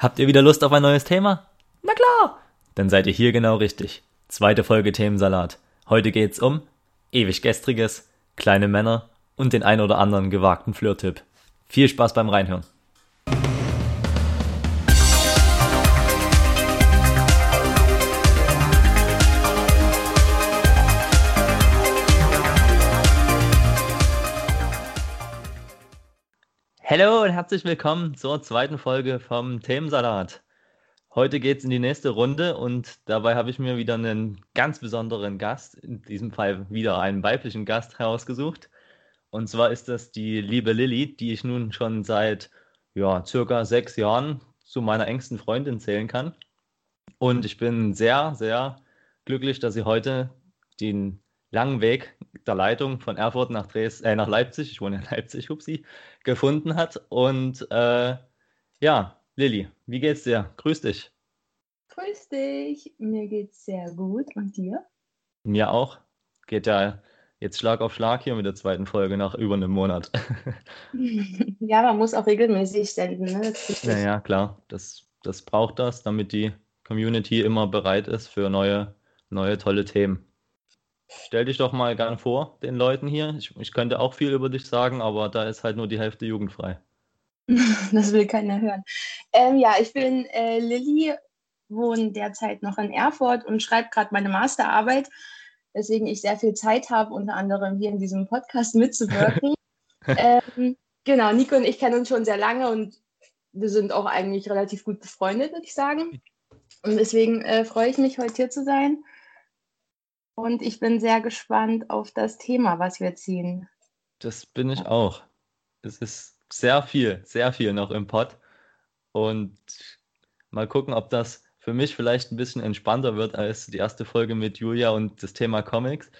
Habt ihr wieder Lust auf ein neues Thema? Na klar! Dann seid ihr hier genau richtig. Zweite Folge Themensalat. Heute geht's um ewig gestriges, kleine Männer und den ein oder anderen gewagten Flirtipp. Viel Spaß beim Reinhören. Hallo und herzlich willkommen zur zweiten Folge vom Themensalat. Heute geht es in die nächste Runde und dabei habe ich mir wieder einen ganz besonderen Gast, in diesem Fall wieder einen weiblichen Gast herausgesucht. Und zwar ist das die liebe Lilly, die ich nun schon seit ja, circa sechs Jahren zu meiner engsten Freundin zählen kann. Und ich bin sehr, sehr glücklich, dass sie heute den langen Weg der Leitung von Erfurt nach, Dres äh, nach Leipzig, ich wohne in Leipzig, hupsi, gefunden hat. Und äh, ja, Lilly, wie geht's dir? Grüß dich. Grüß dich, mir geht's sehr gut. Und dir? Mir auch. Geht ja jetzt Schlag auf Schlag hier mit der zweiten Folge nach über einem Monat. ja, man muss auch regelmäßig senden. Ne? Naja, klar, das, das braucht das, damit die Community immer bereit ist für neue, neue tolle Themen. Stell dich doch mal gern vor, den Leuten hier. Ich, ich könnte auch viel über dich sagen, aber da ist halt nur die Hälfte jugendfrei. Das will keiner hören. Ähm, ja, ich bin äh, Lilly, wohne derzeit noch in Erfurt und schreibe gerade meine Masterarbeit, weswegen ich sehr viel Zeit habe, unter anderem hier in diesem Podcast mitzuwirken. ähm, genau, Nico und ich kennen uns schon sehr lange und wir sind auch eigentlich relativ gut befreundet, würde ich sagen. Und deswegen äh, freue ich mich, heute hier zu sein. Und ich bin sehr gespannt auf das Thema, was wir ziehen. Das bin ich auch. Es ist sehr viel, sehr viel noch im Pod. Und mal gucken, ob das für mich vielleicht ein bisschen entspannter wird als die erste Folge mit Julia und das Thema Comics.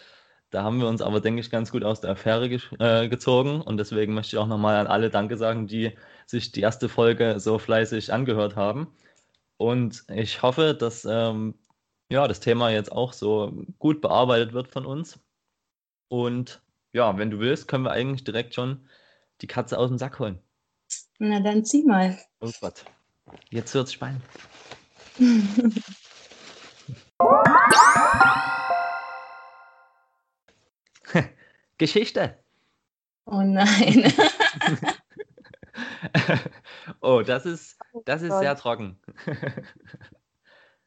Da haben wir uns aber, denke ich, ganz gut aus der Affäre ge äh, gezogen. Und deswegen möchte ich auch nochmal an alle Danke sagen, die sich die erste Folge so fleißig angehört haben. Und ich hoffe, dass ähm, ja, das Thema jetzt auch so gut bearbeitet wird von uns. Und ja, wenn du willst, können wir eigentlich direkt schon die Katze aus dem Sack holen. Na dann zieh mal. Oh Gott. Jetzt wird's spannend. Geschichte. Oh nein. oh, das ist, das ist oh sehr trocken.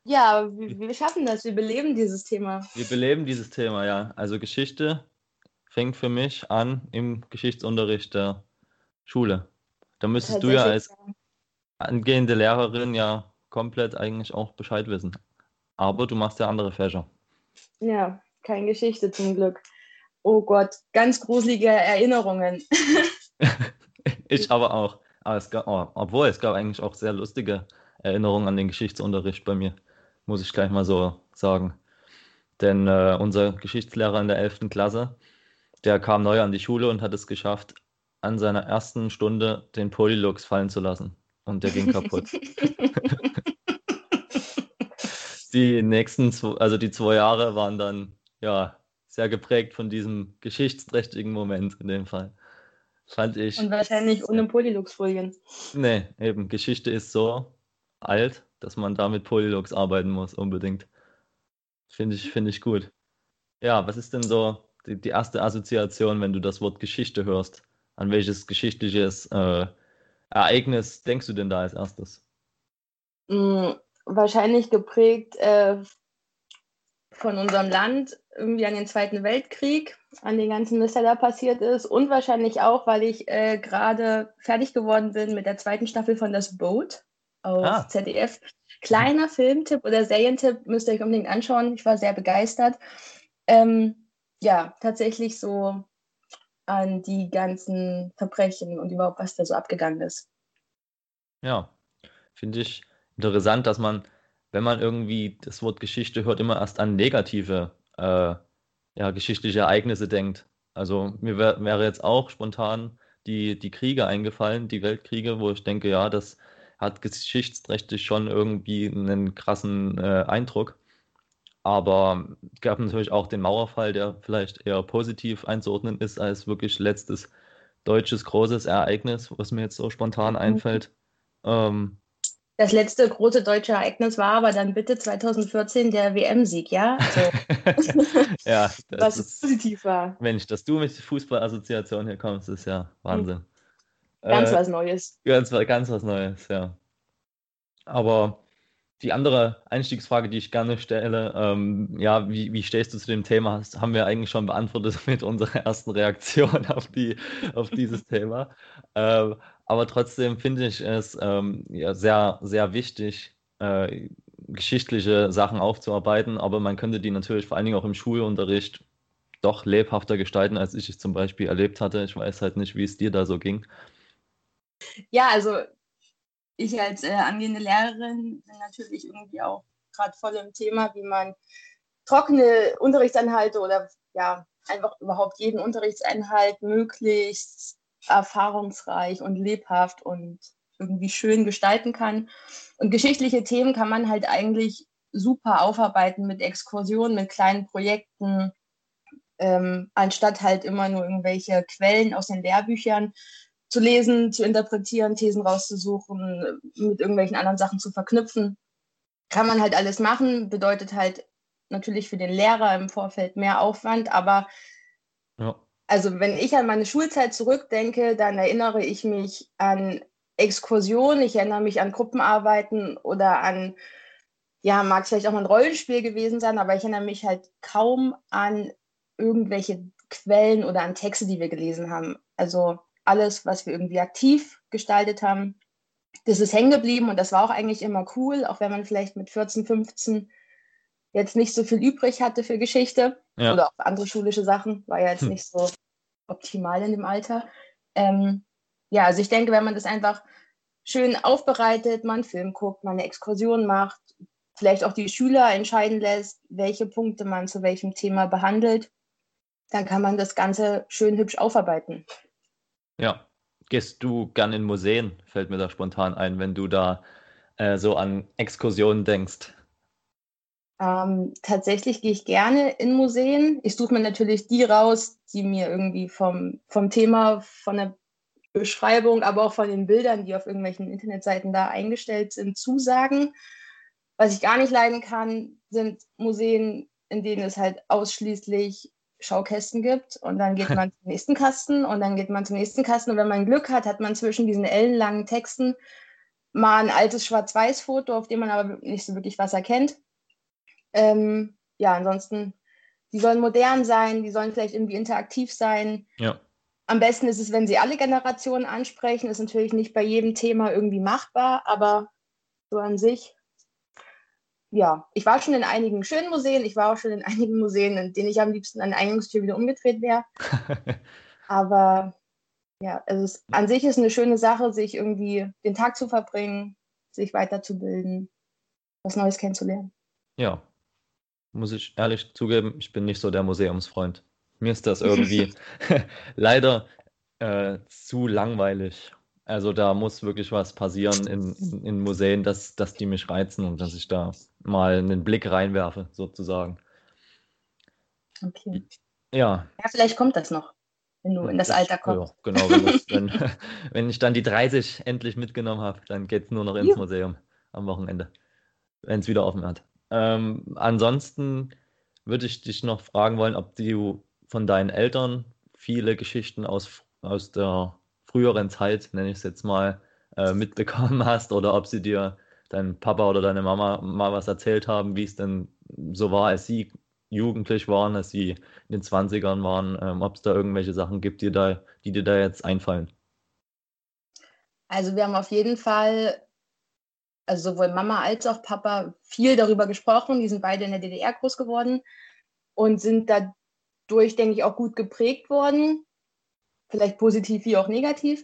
Ja, wir, wir schaffen das, wir beleben dieses Thema. Wir beleben dieses Thema, ja. Also Geschichte fängt für mich an im Geschichtsunterricht der Schule. Da müsstest du ja als angehende Lehrerin ja komplett eigentlich auch Bescheid wissen. Aber du machst ja andere Fächer. Ja, keine Geschichte zum Glück. Oh Gott, ganz gruselige Erinnerungen. ich aber auch. Aber es gab, oh, obwohl es gab eigentlich auch sehr lustige Erinnerungen an den Geschichtsunterricht bei mir muss ich gleich mal so sagen. Denn äh, unser Geschichtslehrer in der 11. Klasse, der kam neu an die Schule und hat es geschafft, an seiner ersten Stunde den Polylux fallen zu lassen. Und der ging kaputt. die nächsten, zwei, also die zwei Jahre waren dann ja sehr geprägt von diesem geschichtsträchtigen Moment in dem Fall. Fand ich. Und wahrscheinlich ohne Polylux-Folien. Nee, eben. Geschichte ist so alt, dass man da mit Polylux arbeiten muss, unbedingt. Finde ich, find ich gut. Ja, was ist denn so die, die, erste Assoziation, wenn du das Wort Geschichte hörst? An welches geschichtliches äh, Ereignis denkst du denn da als erstes? Mhm, wahrscheinlich geprägt äh, von unserem Land, irgendwie an den Zweiten Weltkrieg, an den ganzen Mist, der da passiert ist. Und wahrscheinlich auch, weil ich äh, gerade fertig geworden bin mit der zweiten Staffel von Das Boat auf ah. ZDF. Kleiner Filmtipp oder Serientipp müsst ihr euch unbedingt anschauen. Ich war sehr begeistert. Ähm, ja, tatsächlich so an die ganzen Verbrechen und überhaupt, was da so abgegangen ist. Ja, finde ich interessant, dass man, wenn man irgendwie das Wort Geschichte hört, immer erst an negative äh, ja, geschichtliche Ereignisse denkt. Also mir wär, wäre jetzt auch spontan die, die Kriege eingefallen, die Weltkriege, wo ich denke, ja, das hat geschichtsträchtig schon irgendwie einen krassen äh, Eindruck. Aber es gab natürlich auch den Mauerfall, der vielleicht eher positiv einzuordnen ist als wirklich letztes deutsches großes Ereignis, was mir jetzt so spontan mhm. einfällt. Ähm, Das letzte große deutsche Ereignis war aber dann bitte 2014 der WM-Sieg, ja? So. ja, das was ist, positiv war. Mensch, dass du mit Fußballassoziation hier kommst, ist ja Wahnsinn. Ganz Äh, was Neues. Ganz, ganz was Neues, ja. Aber die andere Einstiegsfrage, die ich gerne stelle, ähm, ja, wie, wie stehst du zu dem Thema? Das haben wir eigentlich schon beantwortet mit unserer ersten Reaktion auf, die, auf dieses Thema. Ähm, aber trotzdem finde ich es ähm, ja, sehr, sehr wichtig, äh, geschichtliche Sachen aufzuarbeiten, aber man könnte die natürlich vor allen Dingen auch im Schulunterricht doch lebhafter gestalten, als ich es zum Beispiel erlebt hatte. Ich weiß halt nicht, wie es dir da so ging. Ja, also ich als äh, angehende Lehrerin bin natürlich irgendwie auch gerade voll im Thema, wie man trockene Unterrichtsinhalte oder ja, einfach überhaupt jeden Unterrichtsinhalt möglichst erfahrungsreich und lebhaft und irgendwie schön gestalten kann. Und geschichtliche Themen kann man halt eigentlich super aufarbeiten mit Exkursionen, mit kleinen Projekten, ähm, anstatt halt immer nur irgendwelche Quellen aus den Lehrbüchern zu lesen, zu interpretieren, Thesen rauszusuchen, mit irgendwelchen anderen Sachen zu verknüpfen. Kann man halt alles machen, bedeutet halt natürlich für den Lehrer im Vorfeld mehr Aufwand, aber Ja. also wenn ich an meine Schulzeit zurückdenke, dann erinnere ich mich an Exkursionen, ich erinnere mich an Gruppenarbeiten oder an, ja, mag es vielleicht auch mal ein Rollenspiel gewesen sein, aber ich erinnere mich halt kaum an irgendwelche Quellen oder an Texte, die wir gelesen haben. Also alles, was wir irgendwie aktiv gestaltet haben, das ist hängen geblieben und das war auch eigentlich immer cool, auch wenn man vielleicht mit 14, 15 jetzt nicht so viel übrig hatte für Geschichte Ja. oder auch andere schulische Sachen, war ja jetzt Hm. nicht so optimal in dem Alter. Ähm, ja, also ich denke, wenn man das einfach schön aufbereitet, man einen Film guckt, man eine Exkursion macht, vielleicht auch die Schüler entscheiden lässt, welche Punkte man zu welchem Thema behandelt, dann kann man das Ganze schön hübsch aufarbeiten. Ja, gehst du gern in Museen? Fällt mir da spontan ein, wenn du da äh, so an Exkursionen denkst. Ähm, tatsächlich gehe ich gerne in Museen. Ich suche mir natürlich die raus, die mir irgendwie vom, vom Thema, von der Beschreibung, aber auch von den Bildern, die auf irgendwelchen Internetseiten da eingestellt sind, zusagen. Was ich gar nicht leiden kann, sind Museen, in denen es halt ausschließlich Schaukästen gibt. Und dann geht man zum nächsten Kasten und dann geht man zum nächsten Kasten. Und wenn man Glück hat, hat man zwischen diesen ellenlangen Texten mal ein altes Schwarz-Weiß-Foto, auf dem man aber nicht so wirklich was erkennt. Ähm, ja, ansonsten, die sollen modern sein, die sollen vielleicht irgendwie interaktiv sein. Ja. Am besten ist es, wenn sie alle Generationen ansprechen. Ist natürlich nicht bei jedem Thema irgendwie machbar, aber so an sich. Ja, ich war schon in einigen schönen Museen, ich war auch schon in einigen Museen, in denen ich am liebsten an der Eingangstür wieder umgedreht wäre. Aber ja, also es, an sich ist eine schöne Sache, sich irgendwie den Tag zu verbringen, sich weiterzubilden, was Neues kennenzulernen. Ja, muss ich ehrlich zugeben, ich bin nicht so der Museumsfreund. Mir ist das irgendwie leider äh, zu langweilig. Also da muss wirklich was passieren in, in, in Museen, dass, dass die mich reizen und dass ich da mal einen Blick reinwerfe, sozusagen. Okay. Ja, Ja, vielleicht kommt das noch, wenn du in das Alter kommst. Ja, genau, wenn, das, wenn, wenn ich dann die 30 endlich mitgenommen habe, dann geht es nur noch ins Juhu. Museum am Wochenende, wenn es wieder offen hat. Ähm, ansonsten würde ich dich noch fragen wollen, ob du von deinen Eltern viele Geschichten aus, aus der früheren Zeit, nenne ich es jetzt mal, äh, mitbekommen hast oder ob sie dir dein Papa oder deine Mama mal was erzählt haben, wie es denn so war, als sie jugendlich waren, als sie in den 20ern waren, ähm, ob es da irgendwelche Sachen gibt, die, da, die dir da jetzt einfallen. Also wir haben auf jeden Fall, also sowohl Mama als auch Papa, viel darüber gesprochen. Die sind beide in der DDR groß geworden und sind dadurch, denke ich, auch gut geprägt worden. Vielleicht positiv wie auch negativ.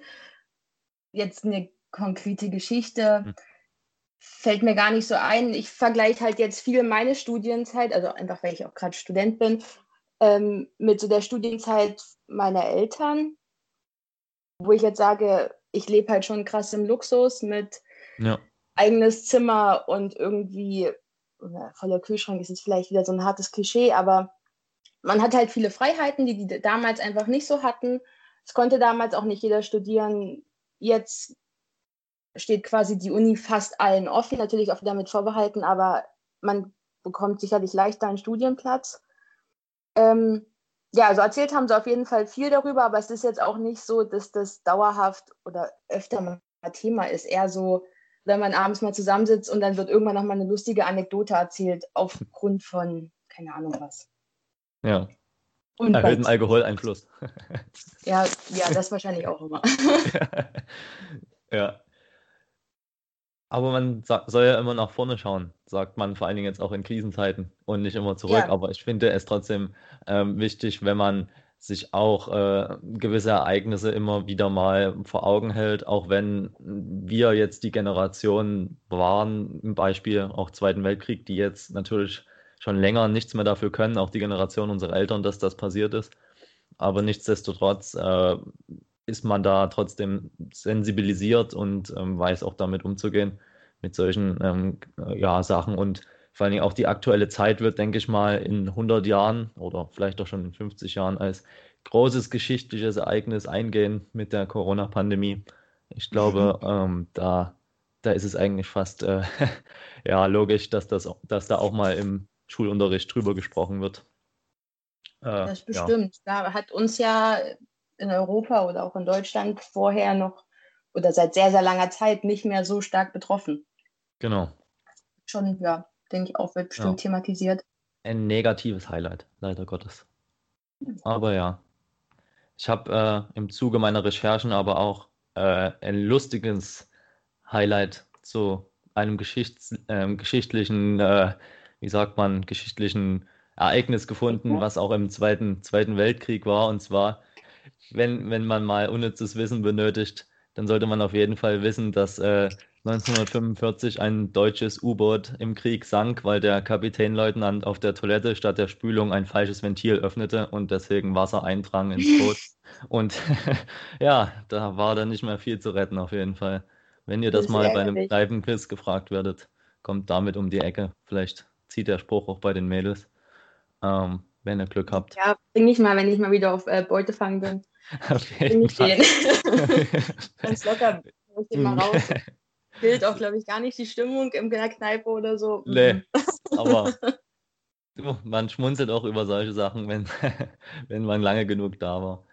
Jetzt eine konkrete Geschichte Hm. Fällt mir gar nicht so ein. Ich vergleiche halt jetzt viel meine Studienzeit, also einfach weil ich auch gerade Student bin, ähm, mit so der Studienzeit meiner Eltern, wo ich jetzt sage, ich lebe halt schon krass im Luxus mit Ja, eigenes Zimmer und irgendwie oder voller Kühlschrank ist jetzt vielleicht wieder so ein hartes Klischee, aber man hat halt viele Freiheiten, die die damals einfach nicht so hatten. Es konnte damals auch nicht jeder studieren. Jetzt steht quasi die Uni fast allen offen, natürlich auch wieder mit Vorbehalten, aber man bekommt sicherlich leichter einen Studienplatz. Ähm, ja, also erzählt haben sie auf jeden Fall viel darüber, aber es ist jetzt auch nicht so, dass das dauerhaft oder öfter mal Thema ist. Eher so, wenn man abends mal zusammensitzt und dann wird irgendwann nochmal eine lustige Anekdote erzählt, aufgrund von, keine Ahnung was. Ja. Und Erhöhten Alkoholeinfluss. ja, ja, das wahrscheinlich auch immer. ja. Aber man soll ja immer nach vorne schauen, sagt man vor allen Dingen jetzt auch in Krisenzeiten und nicht immer zurück. Ja. Aber ich finde es trotzdem ähm, wichtig, wenn man sich auch äh, gewisse Ereignisse immer wieder mal vor Augen hält, auch wenn wir jetzt die Generation waren, im Beispiel auch Zweiten Weltkrieg, die jetzt natürlich schon länger nichts mehr dafür können, auch die Generation unserer Eltern, dass das passiert ist. Aber nichtsdestotrotz äh, ist man da trotzdem sensibilisiert und ähm, weiß auch damit umzugehen, mit solchen ähm, ja, Sachen. Und vor allen Dingen auch die aktuelle Zeit wird, denke ich mal, in 100 Jahren oder vielleicht auch schon in 50 Jahren als großes geschichtliches Ereignis eingehen mit der Corona-Pandemie. Ich glaube, mhm. ähm, da, da ist es eigentlich fast äh, ja, logisch, dass, das, dass da auch mal im Schulunterricht drüber gesprochen wird. Äh, das bestimmt. Ja. Da hat uns ja in Europa oder auch in Deutschland vorher noch oder seit sehr, sehr langer Zeit nicht mehr so stark betroffen. Genau. Schon, ja, denke ich auch, wird bestimmt ja. thematisiert. Ein negatives Highlight, leider Gottes. Aber ja. Ich habe äh, im Zuge meiner Recherchen aber auch äh, ein lustiges Highlight zu einem Geschichts äh, geschichtlichen, wie sagt man, geschichtlichen Ereignis gefunden, was auch im Zweiten, Zweiten Weltkrieg war. Und zwar wenn, wenn man mal unnützes Wissen benötigt, dann sollte man auf jeden Fall wissen, dass äh, 1945 ein deutsches U-Boot im Krieg sank, weil der Kapitänleutnant auf der Toilette statt der Spülung ein falsches Ventil öffnete und deswegen Wasser eindrang ins Boot. und ja, da war dann nicht mehr viel zu retten auf jeden Fall. Wenn ihr das, das mal bei einem Kneipenquiz gefragt werdet, kommt damit um die Ecke. Vielleicht zieht der Spruch auch bei den Mädels. Ähm, wenn ihr Glück habt. Ja, bring ich mal, wenn ich mal wieder auf äh, Beute fangen bin. Auf jeden Fall. Ganz locker, ich mal raus. Bildet auch, glaube ich, gar nicht die Stimmung in der Kneipe oder so. Nee, mhm. aber du, man schmunzelt auch über solche Sachen, wenn, wenn man lange genug da war.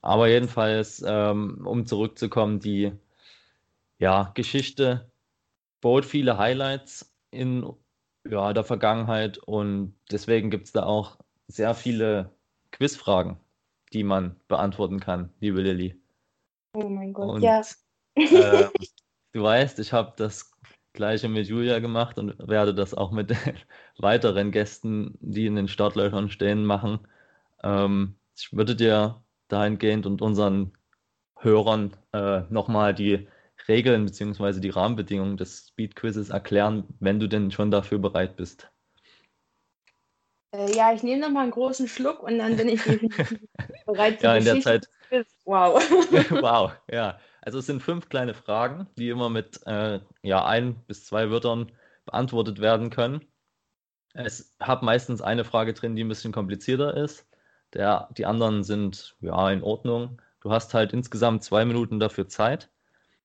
Aber jedenfalls, ähm, um zurückzukommen, die ja, Geschichte bot viele Highlights in ja, der Vergangenheit und deswegen gibt es da auch sehr viele Quizfragen, die man beantworten kann, liebe Lilly. Oh mein Gott, und, ja. Äh, du weißt, ich habe das gleiche mit Julia gemacht und werde das auch mit weiteren Gästen, die in den Startlöchern stehen, machen. Ähm, ich würde dir dahingehend und unseren Hörern äh, nochmal die Regeln bzw. die Rahmenbedingungen des Speed-Quizzes erklären, wenn du denn schon dafür bereit bist. Äh, ja, ich nehme noch mal einen großen Schluck und dann bin ich bereit zu Ja, in der Zeit. Wow. wow, ja. Also es sind fünf kleine Fragen, die immer mit äh, ja, ein bis zwei Wörtern beantwortet werden können. Es hat meistens eine Frage drin, die ein bisschen komplizierter ist. Der, die anderen sind ja in Ordnung. Du hast halt insgesamt zwei Minuten dafür Zeit.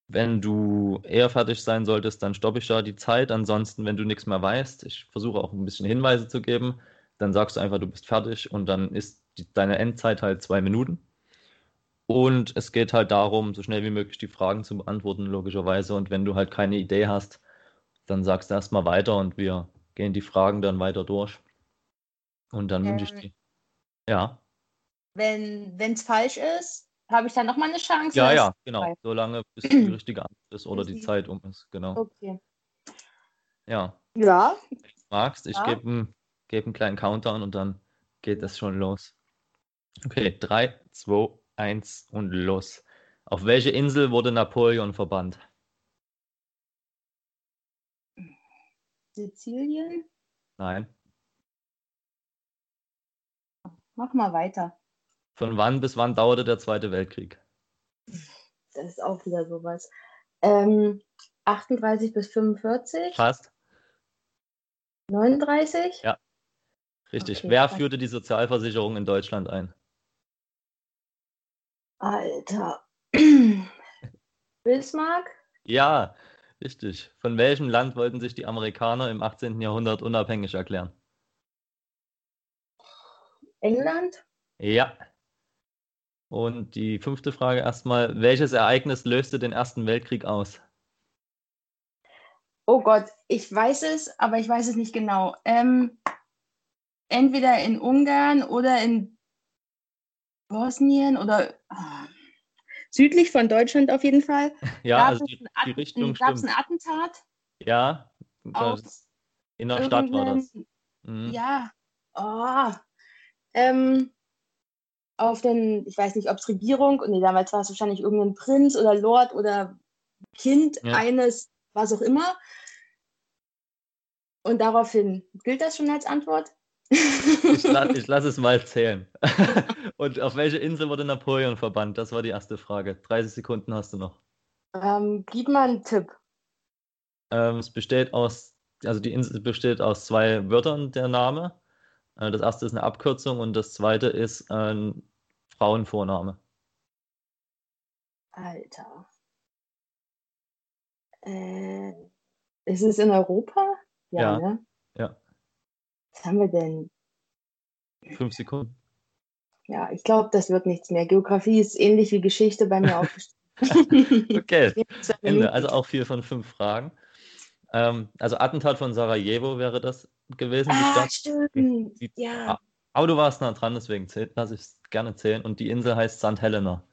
Wenn du eher fertig sein solltest, dann stoppe ich da die Zeit. Ansonsten, wenn du nichts mehr weißt, ich versuche auch ein bisschen Hinweise zu geben, dann sagst du einfach, du bist fertig und dann ist die, deine Endzeit halt zwei Minuten. Und es geht halt darum, so schnell wie möglich die Fragen zu beantworten, logischerweise. Und wenn du halt keine Idee hast, dann sagst du erstmal weiter und wir gehen die Fragen dann weiter durch. Und dann ähm, wünsche ich dir. Ja. Wenn es falsch ist, habe ich dann nochmal eine Chance? Ja, ja, genau. Solange bis die richtige Antwort ist oder die Zeit um ist, genau. Okay. Ja. Ja. Wenn du magst, ich ja. gebe einen, geb einen kleinen Countdown und dann geht das schon los. Okay, 3, 2, 1 und los. Auf welche Insel wurde Napoleon verbannt? Sizilien? Nein. Mach mal weiter. Von wann bis wann dauerte der Zweite Weltkrieg? Das ist auch wieder sowas. Ähm, 38 bis 45? Fast. 39? Ja. Richtig. Okay, Wer führte die Sozialversicherung in Deutschland ein? Alter. Bismarck? Ja, richtig. Von welchem Land wollten sich die Amerikaner im 18. Jahrhundert unabhängig erklären? England? Ja. Und die fünfte Frage erstmal, welches Ereignis löste den Ersten Weltkrieg aus? Oh Gott, ich weiß es, aber ich weiß es nicht genau. Ähm, entweder in Ungarn oder in Bosnien oder ah, südlich von Deutschland auf jeden Fall. Ja, Gab also die, die Richtung Gab es ein Attentat? Ja, in der Stadt war das. Mhm. Ja. Oh. Ähm, auf den, ich weiß nicht, ob es Regierung, nee, damals war es wahrscheinlich irgendein Prinz oder Lord oder Kind Ja. eines, was auch immer. Und daraufhin, gilt das schon als Antwort? Ich, la ich lasse es mal zählen. Und auf welche Insel wurde Napoleon verbannt? Das war die erste Frage. 30 Sekunden hast du noch. ähm, gib mal einen Tipp. Ähm, es besteht aus, also die Insel besteht aus zwei Wörtern, der Name. Äh, das erste ist eine Abkürzung und das zweite ist ein Frauenvorname. Alter. Äh, ist es in Europa? Ja. ne? Was haben wir denn? Fünf Sekunden. Ja, ich glaube, das wird nichts mehr. Geografie ist ähnlich wie Geschichte bei mir aufgestellt. Okay, Ende. Also auch vier von fünf Fragen. Ähm, also Attentat von Sarajevo wäre das gewesen, die Ah, Stadt. stimmt. Die- Ja. Ah. Aber du warst nah dran, deswegen lasse ich es gerne zählen. Und die Insel heißt St. Helena.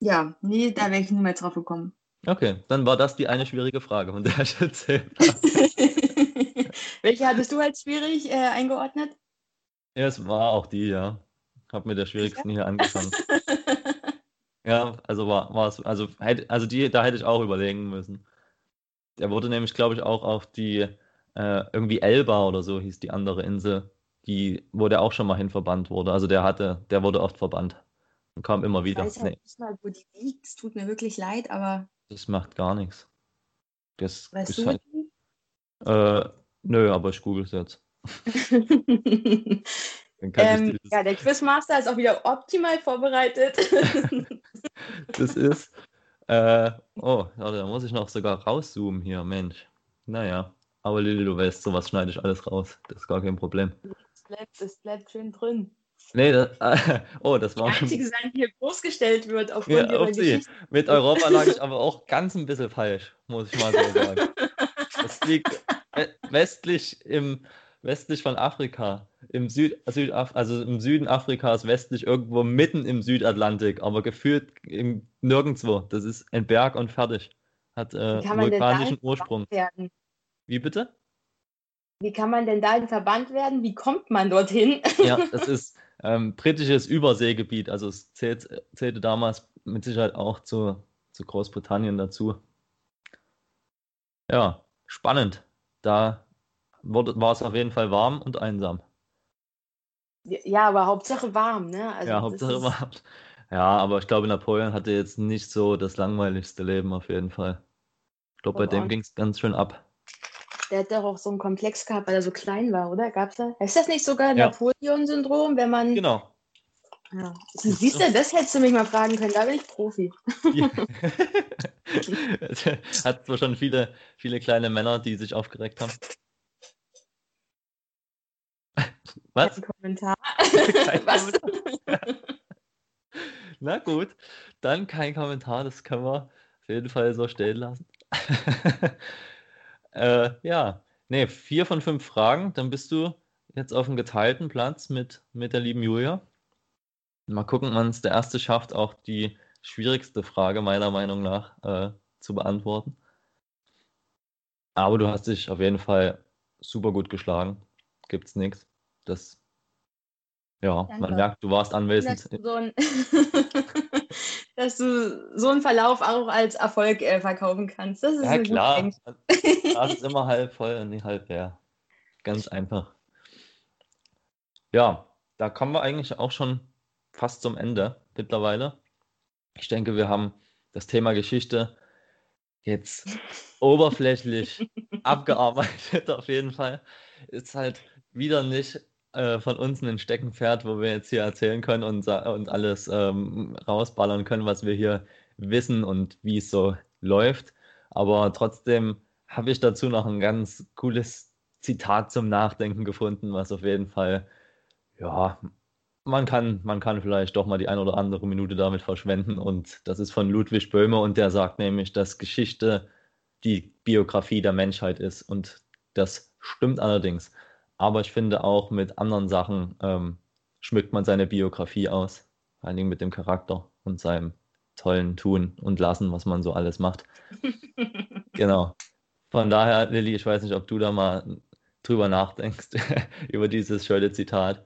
Ja, nee, da wäre ich niemals drauf gekommen. Okay, dann war das die eine schwierige Frage, von der ich erzählt habe. Welche hattest du als schwierig äh, eingeordnet? Ja, es war auch die, ja. Hab mit der schwierigsten hier angefangen. Ja, also war, war es, also, also die, da hätte ich auch überlegen müssen. Der wurde nämlich, glaube ich, auch auf die, äh, irgendwie Elba oder so hieß die andere Insel, die, wo der auch schon mal hin verbannt wurde. Also der hatte, der wurde oft verbannt und kam immer Ich wieder. weiß halt Nee, nicht mal, wo die liegt. Es tut mir wirklich leid, aber das macht gar nichts. Das weißt ist du halt, äh, nö, aber ich google es jetzt. Dann kann ich ähm, ja, der Quizmaster ist auch wieder optimal vorbereitet. das ist, äh, oh, warte, da muss ich noch sogar rauszoomen hier, Mensch. Naja, aber Lilly, du weißt, sowas schneide ich alles raus. Das ist gar kein Problem. Es bleibt, es bleibt schön drin. Nee, das, oh, das Die war schon. einzige sein, die hier bloßgestellt wird aufgrund Ja, ihrer. Geschichte. Mit Europa lag ich aber auch ganz ein bisschen falsch, muss ich mal so sagen. Das liegt westlich im westlich von Afrika, im Süd, Südaf also im Süden Afrikas, westlich irgendwo mitten im Südatlantik, aber gefühlt im, nirgendwo. Das ist ein Berg und fertig. Hat äh, vulkanischen in Ursprung. werden? Wie bitte? Wie kann man denn da verbannt werden? Wie kommt man dorthin? Ja, das ist ähm, britisches Überseegebiet. Also es zählt, zählte damals mit Sicherheit auch zu, zu Großbritannien dazu. Ja, spannend. Da war es auf jeden Fall warm und einsam. Ja, aber Hauptsache warm, ne? Also ja, Hauptsache warm. Ja, aber ich glaube, Napoleon hatte jetzt nicht so das langweiligste Leben auf jeden Fall. Ich glaube, bei auch dem ging es ganz schön ab. Der hat doch auch so einen Komplex gehabt, weil er so klein war, oder? Gab's da? Ist das nicht sogar Ja. Napoleon-Syndrom, wenn man. Genau. Ja. Siehst du, das hättest du mich mal fragen können, da bin ich Profi. Ja. Hat zwar schon viele, viele kleine Männer, die sich aufgeregt haben. Was? Kein Kommentar. Kein Was? Na gut, dann kein Kommentar, das können wir auf jeden Fall so stehen lassen. äh, ja, nee, vier von fünf Fragen, dann bist du jetzt auf dem geteilten Platz mit, mit der lieben Julia. Mal gucken, wann es der erste schafft, auch die schwierigste Frage meiner Meinung nach äh, zu beantworten. Aber du hast dich auf jeden Fall super gut geschlagen. Gibt's nichts. Das, ja, man Danke. merkt, du warst dass anwesend. du, so ein dass du so einen Verlauf auch als Erfolg äh, verkaufen kannst. Das ist Ja, klar. Das ist immer halb voll und nicht halb leer. Ganz einfach. Ja, da kommen wir eigentlich auch schon fast zum Ende mittlerweile. Ich denke, wir haben das Thema Geschichte jetzt oberflächlich abgearbeitet, auf jeden Fall. Ist halt wieder nicht äh, von uns ein Steckenpferd, wo wir jetzt hier erzählen können und, und alles ähm, rausballern können, was wir hier wissen und wie es so läuft. Aber trotzdem habe ich dazu noch ein ganz cooles Zitat zum Nachdenken gefunden, was auf jeden Fall, ja, man kann, man kann vielleicht doch mal die ein oder andere Minute damit verschwenden. Und das ist von Ludwig Böhme und der sagt nämlich, dass Geschichte die Biografie der Menschheit ist. Und das stimmt allerdings. Aber ich finde auch mit anderen Sachen ähm, schmückt man seine Biografie aus. Vor allen Dingen mit dem Charakter und seinem tollen Tun und Lassen, was man so alles macht. genau. Von daher, Lilly, ich weiß nicht, ob du da mal drüber nachdenkst, über dieses schöne Zitat,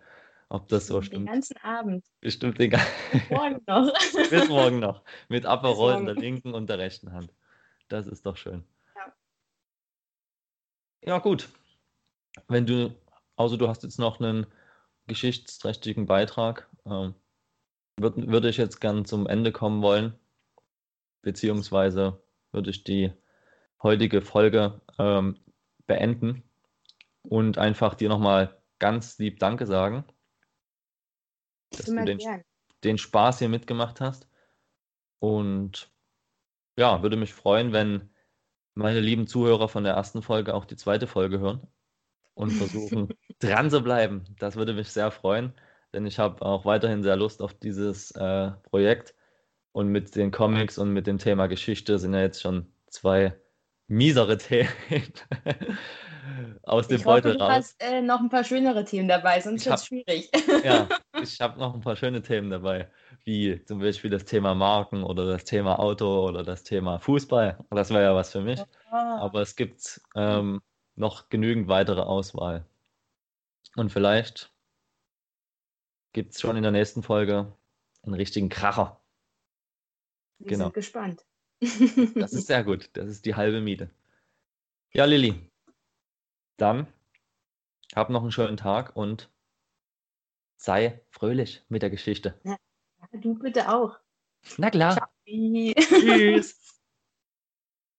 ob das so stimmt. Den ganzen Abend. Bestimmt den ganzen Morgen noch. Bis morgen noch. Mit Aperol in der linken und der rechten Hand. Das ist doch schön. Ja. Ja, gut. Wenn du, außer du hast jetzt noch einen geschichtsträchtigen Beitrag, ähm, würde würd ich jetzt gern zum Ende kommen wollen, beziehungsweise würde ich die heutige Folge ähm, beenden und einfach dir nochmal ganz lieb Danke sagen, dass du den, den Spaß hier mitgemacht hast. Und ja, würde mich freuen, wenn meine lieben Zuhörer von der ersten Folge auch die zweite Folge hören und versuchen dran zu bleiben. Das würde mich sehr freuen denn ich habe auch weiterhin sehr Lust auf dieses äh, Projekt. Und mit den Comics und mit dem Thema Geschichte sind ja jetzt schon zwei miesere Themen aus dem ich Beutel hoffe, raus. Du hast äh, noch ein paar schönere Themen dabei, sonst wird es schwierig. ja, ich habe noch ein paar schöne Themen dabei, wie zum Beispiel das Thema Marken oder das Thema Auto oder das Thema Fußball. Das wäre ja was für mich. Ah. Aber es gibt ähm, noch genügend weitere Auswahl. Und vielleicht gibt es schon in der nächsten Folge einen richtigen Kracher. Wir genau. sind gespannt. das ist sehr gut. Das ist die halbe Miete. Ja, Lilly. Dann hab noch einen schönen Tag und sei fröhlich mit der Geschichte. Ja, du bitte auch. Na klar. Tschüss.